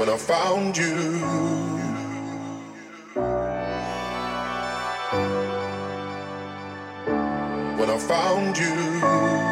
when I found you. When I found you.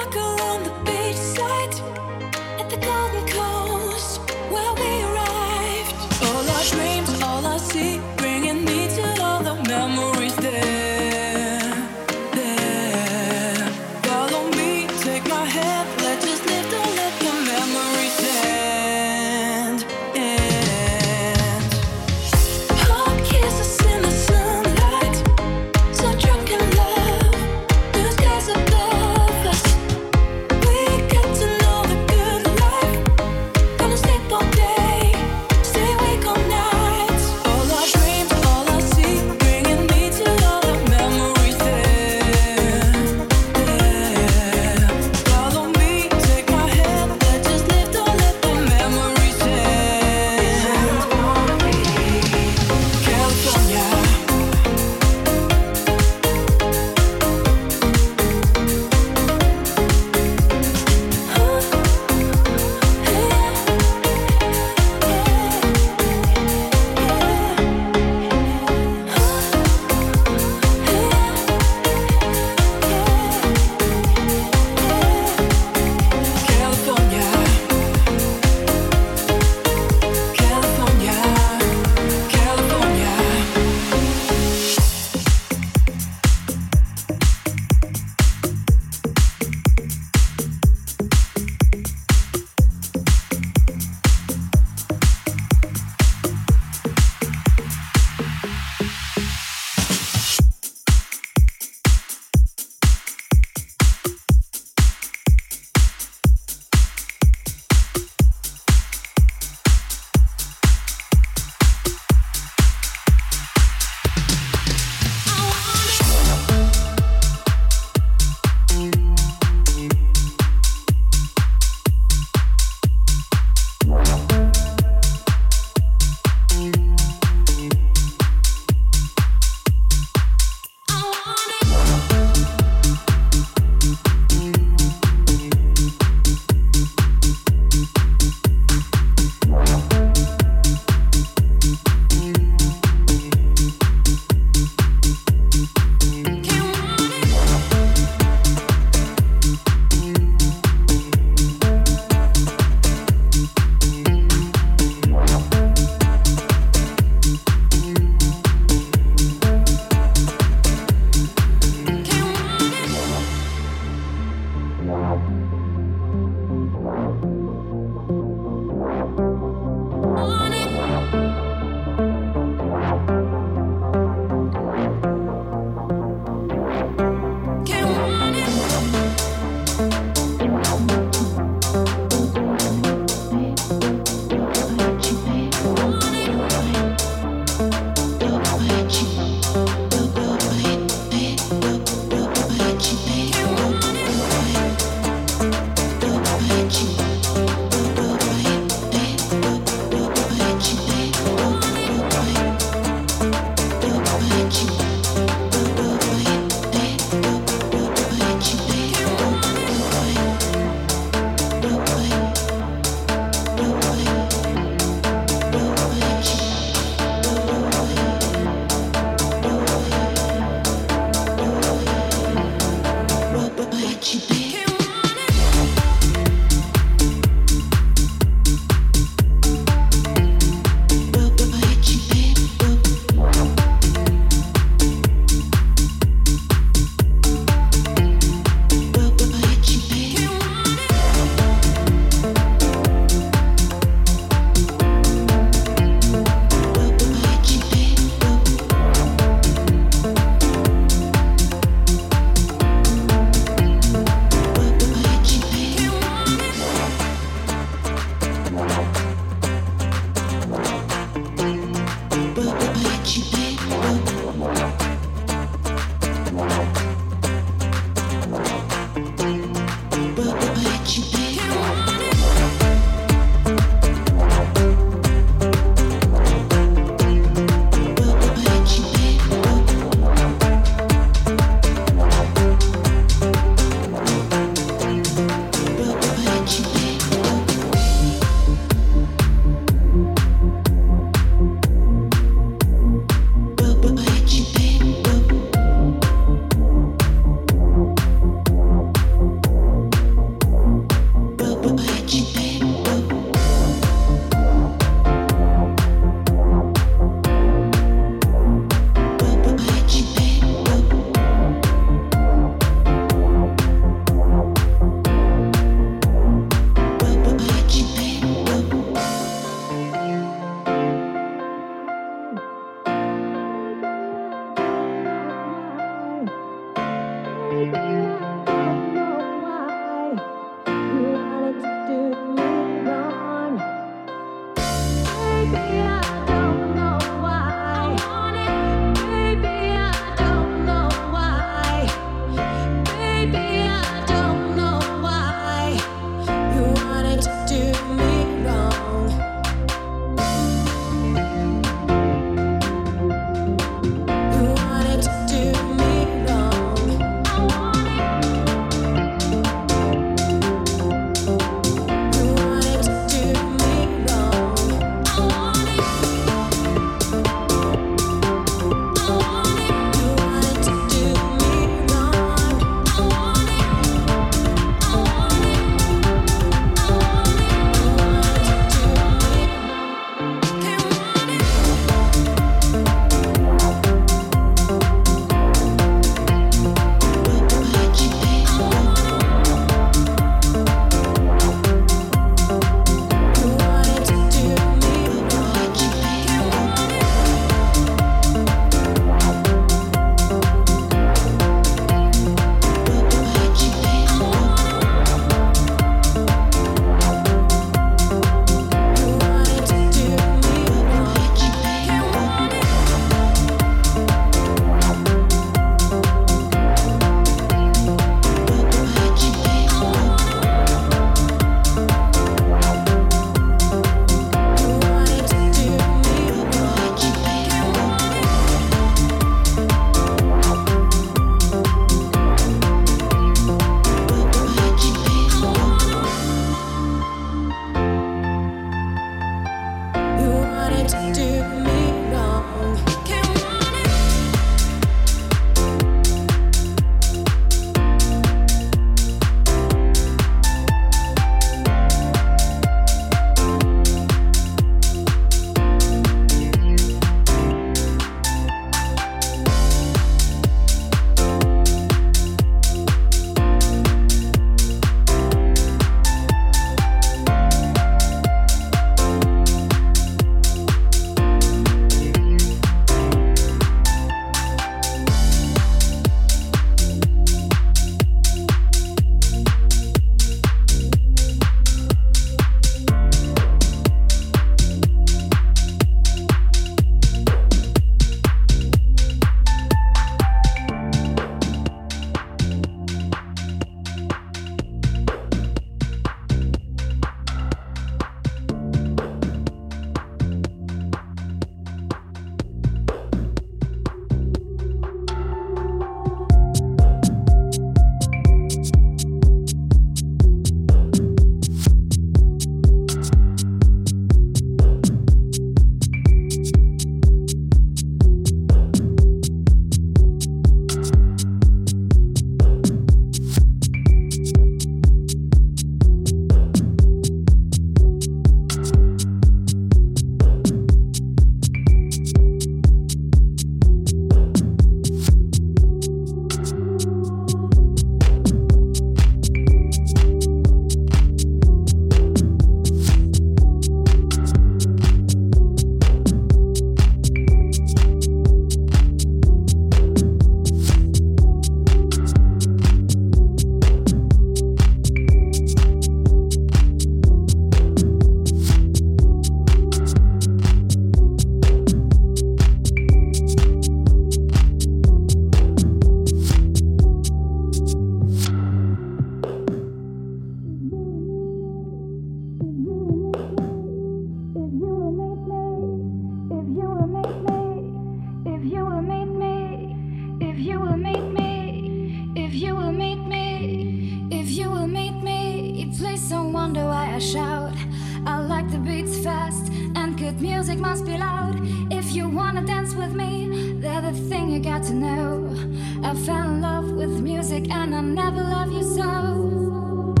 I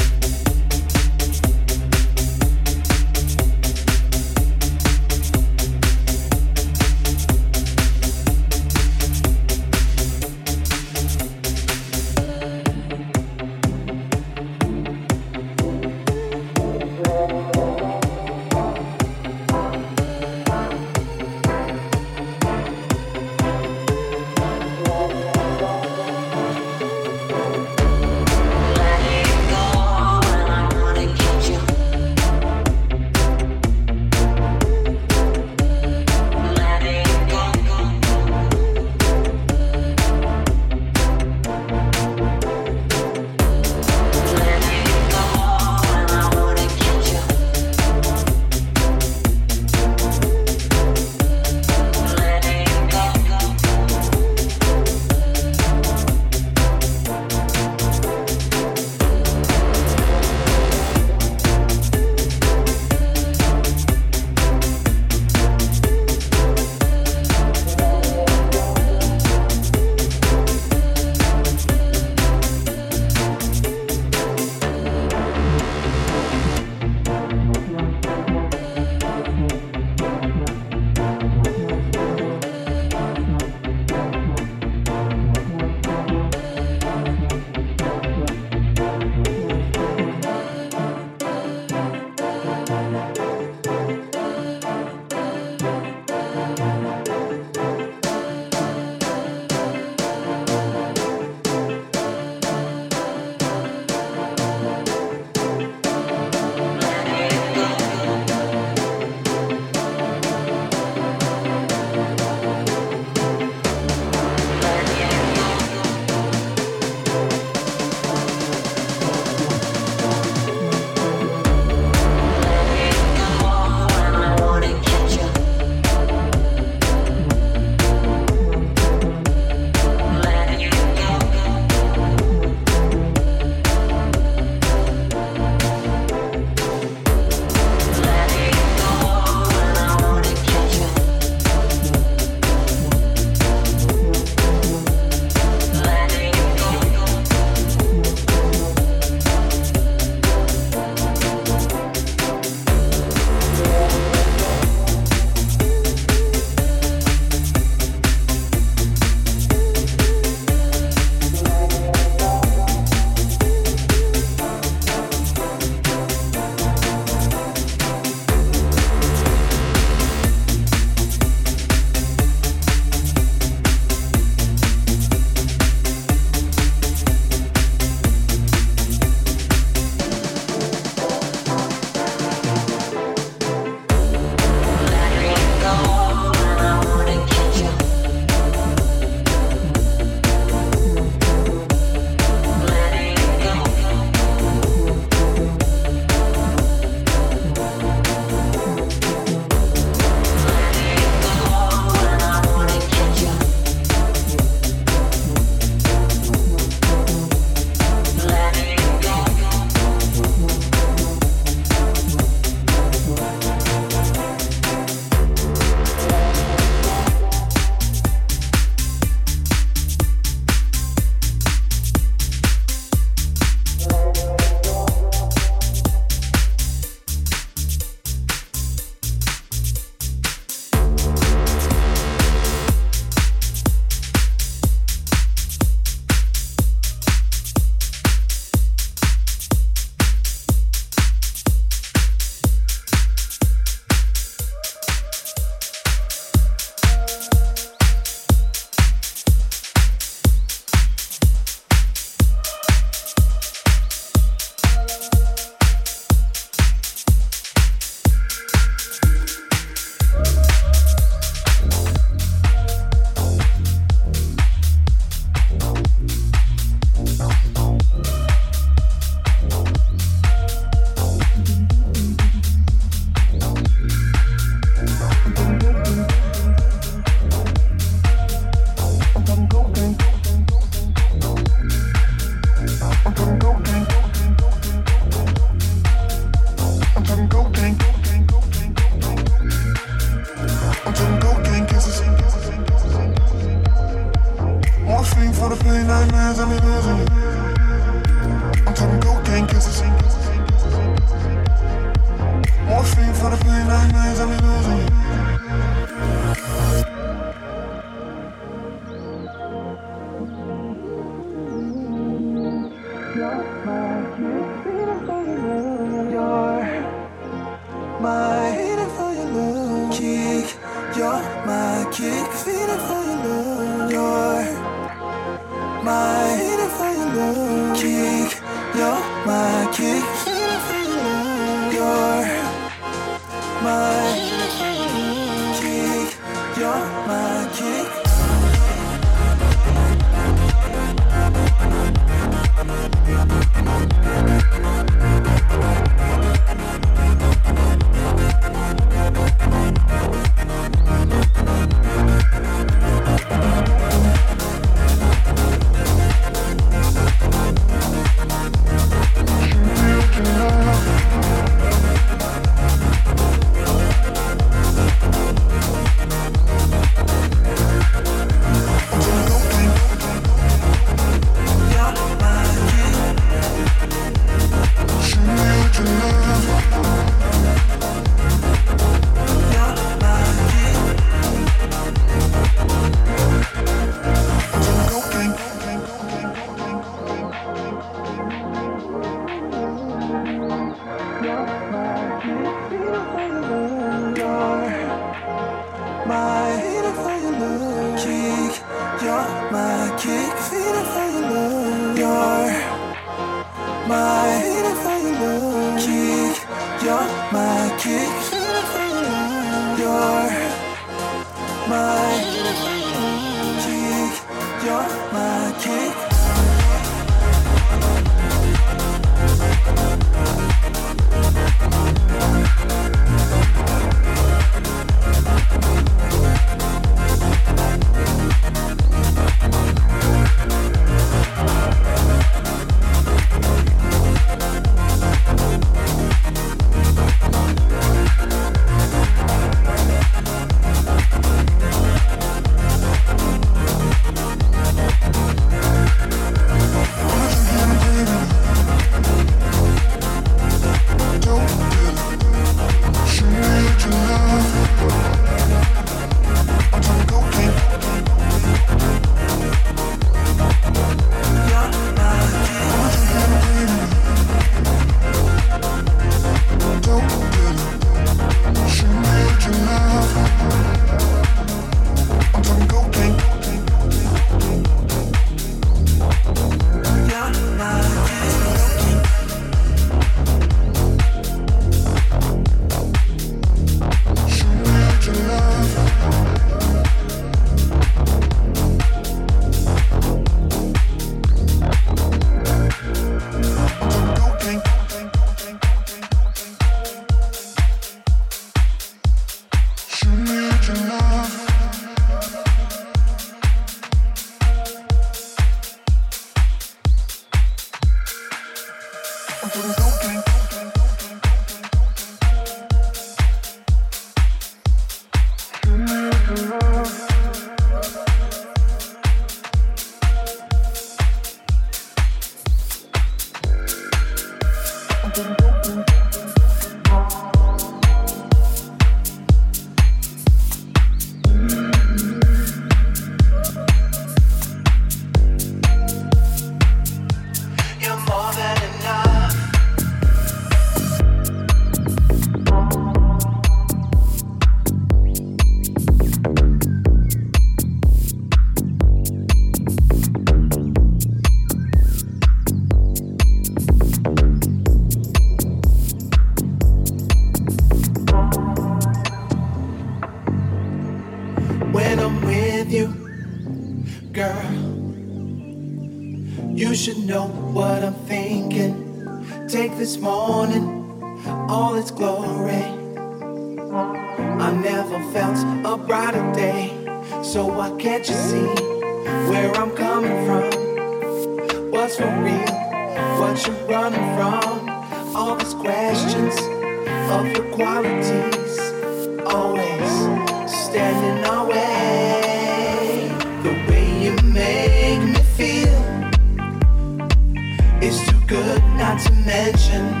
It's too good not to mention.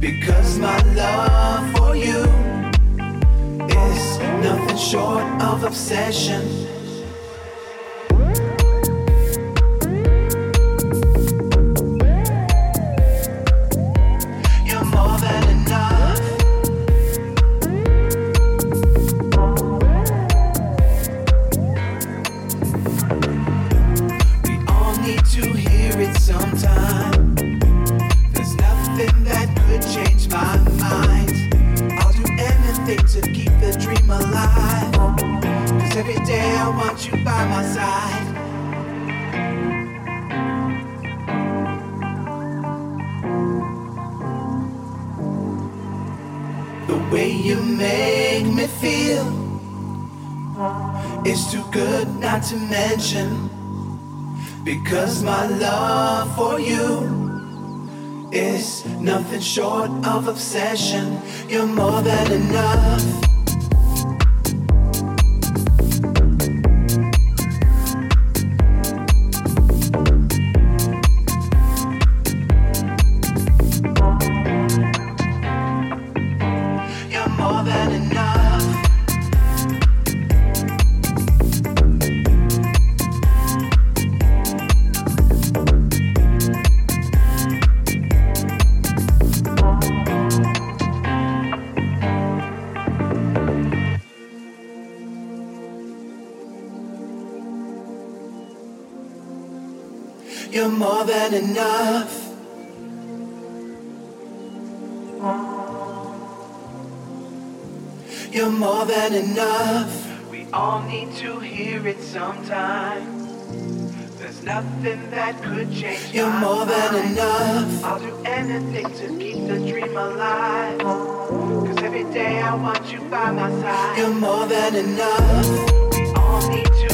Because my love for you is nothing short of obsession. Because my love for you is nothing short of obsession. You're more than enough. You're more than enough. We all need to hear it sometime. There's nothing that could change. You're more than enough. I'll do anything to keep the dream alive. Cause every day I want you by my side. You're more than enough. We all need to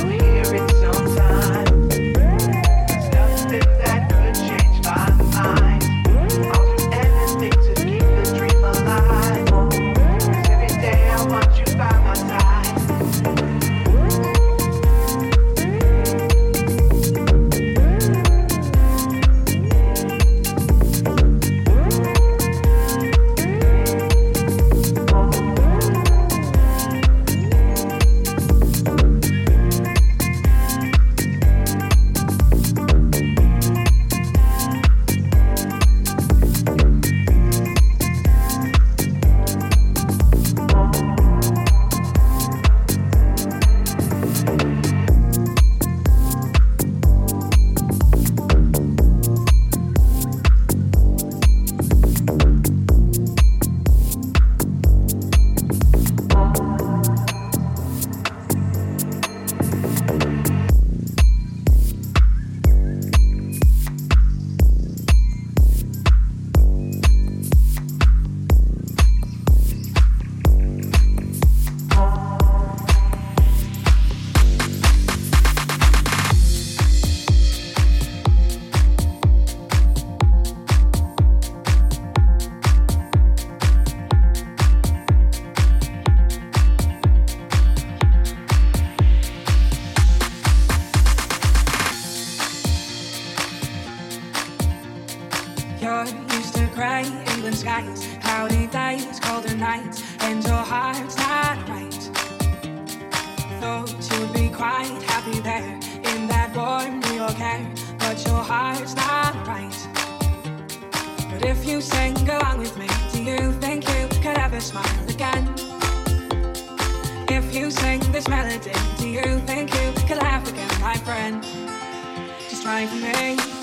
grey England skies, cloudy days, colder nights, and your heart's not right. Thought you'd be quite happy there in that warm New York air, but your heart's not right. But if you sing along with me, do you think you could ever smile again? If you sing this melody, do you think you could laugh again, my friend? Just try for me.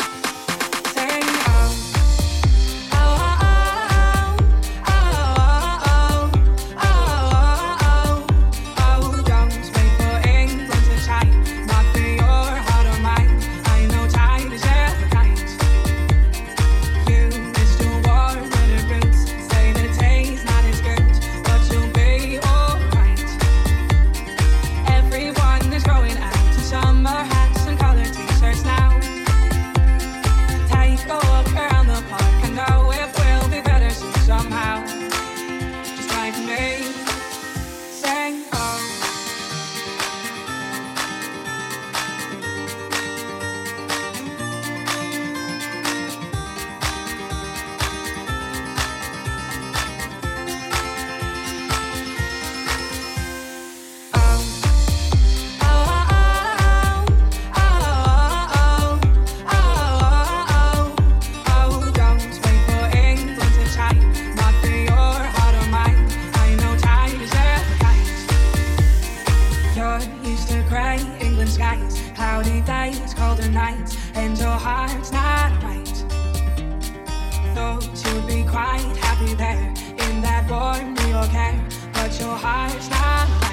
okay, but your heart's not.